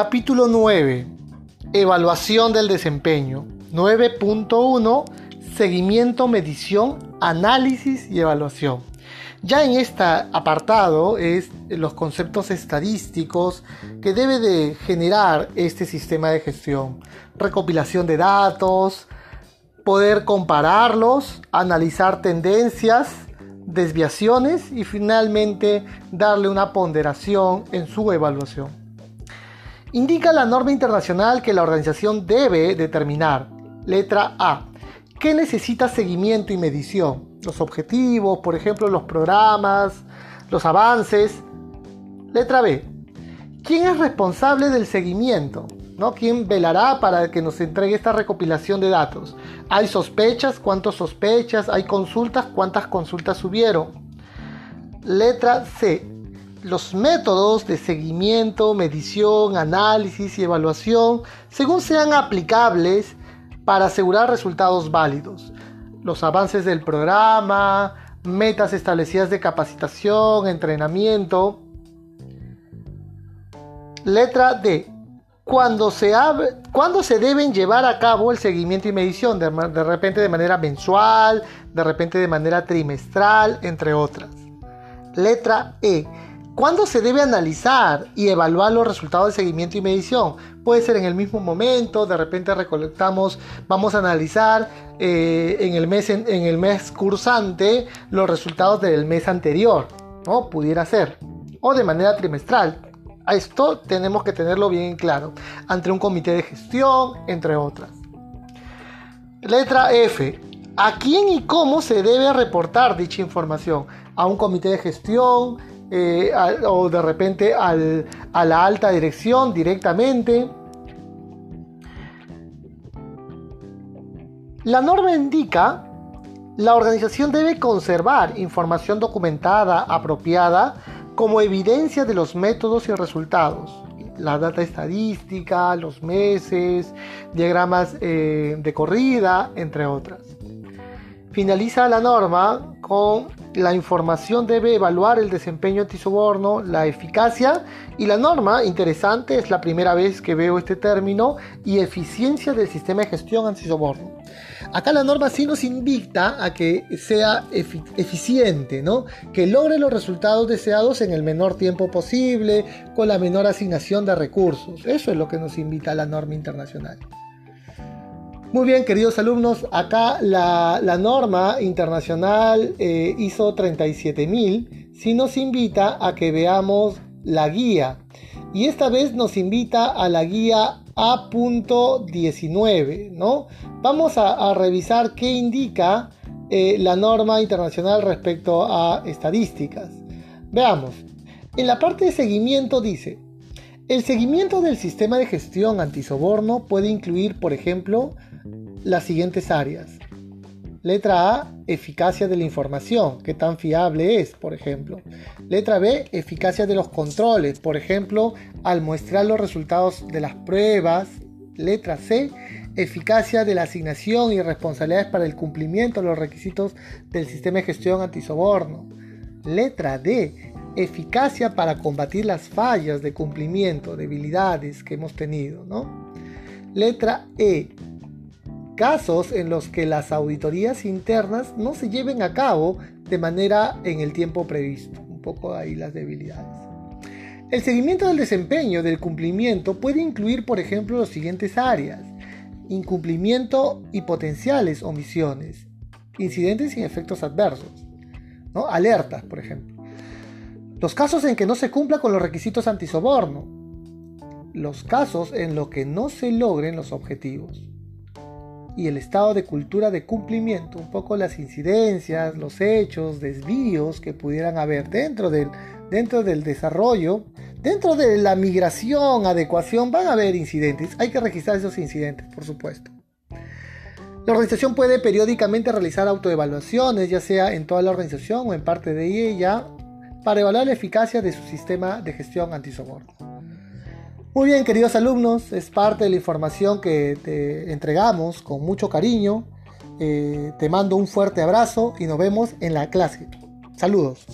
Capítulo 9. Evaluación del desempeño. 9.1. Seguimiento, medición, análisis y evaluación. Ya en este apartado es los conceptos estadísticos que debe de generar este sistema de gestión. Recopilación de datos, poder compararlos, analizar tendencias, desviaciones y finalmente darle una ponderación en su evaluación. Indica la norma internacional que la organización debe determinar. Letra A. ¿Qué necesita seguimiento y medición? Los objetivos, por ejemplo, los programas, los avances. Letra B. ¿Quién es responsable del seguimiento? ¿No? ¿Quién velará para que nos entregue esta recopilación de datos? ¿Hay sospechas? ¿Cuántas sospechas? ¿Hay consultas? ¿Cuántas consultas subieron? Letra C los métodos de seguimiento, medición, análisis y evaluación según sean aplicables para asegurar resultados válidos. Los avances del programa, metas establecidas de capacitación, entrenamiento. Letra D. Cuando se, cuando se deben llevar a cabo el seguimiento y medición, de, de repente de manera mensual, de repente de manera trimestral, entre otras. Letra E ¿Cuándo se debe analizar y evaluar los resultados de seguimiento y medición? Puede ser en el mismo momento, de repente recolectamos, vamos a analizar eh, en, el mes, en, el mes cursante los resultados del mes anterior, ¿no? Pudiera ser. O de manera trimestral. A esto tenemos que tenerlo bien claro, ante un comité de gestión, entre otras. Letra F. ¿A quién y cómo se debe reportar dicha información? A un comité de gestión, eh, o de repente a la alta dirección directamente. La norma indica la organización debe conservar información documentada apropiada como evidencia de los métodos y resultados. La data estadística, los meses, diagramas eh, de corrida, entre otras. Finaliza la norma con la información debe evaluar el desempeño antisoborno, la eficacia y la norma, interesante, es la primera vez que veo este término, y eficiencia del sistema de gestión antisoborno. Acá la norma sí nos invita a que sea eficiente, ¿no? que logre los resultados deseados en el menor tiempo posible, con la menor asignación de recursos. Eso es lo que nos invita la norma internacional. Muy bien, queridos alumnos, acá la, norma internacional eh, ISO 37000 sí nos invita a que veamos la guía. Y esta vez nos invita a la guía A.19, ¿no? Vamos a, revisar qué indica eh, la norma internacional respecto a estadísticas. Veamos. En la parte de seguimiento dice, el seguimiento del sistema de gestión antisoborno puede incluir, por ejemplo, las siguientes áreas. Letra A, eficacia de la información, qué tan fiable es, por ejemplo. Letra B, eficacia de los controles, por ejemplo, al muestrar los resultados de las pruebas. Letra C, eficacia de la asignación y responsabilidades para el cumplimiento de los requisitos del sistema de gestión antisoborno. Letra D, eficacia para combatir las fallas de cumplimiento, debilidades que hemos tenido. ¿no? Letra E, casos en los que las auditorías internas no se lleven a cabo de manera en el tiempo previsto. Un poco ahí las debilidades. El seguimiento del desempeño del cumplimiento puede incluir, por ejemplo, las siguientes áreas. Incumplimiento y potenciales omisiones. Incidentes y efectos adversos. Alertas, por ejemplo. Los casos en que no se cumpla con los requisitos antisoborno. Los casos en los que no se logren los objetivos y el estado de cultura de cumplimiento, un poco las incidencias, los hechos, desvíos que pudieran haber dentro del, dentro del desarrollo, dentro de la migración, adecuación, van a haber incidentes. Hay que registrar esos incidentes, por supuesto. La organización puede periódicamente realizar autoevaluaciones, ya sea en toda la organización o en parte de ella, para evaluar la eficacia de su sistema de gestión antisoborno. Muy bien, queridos alumnos, es parte de la información que te entregamos con mucho cariño. Eh, te mando un fuerte abrazo y nos vemos en la clase. Saludos.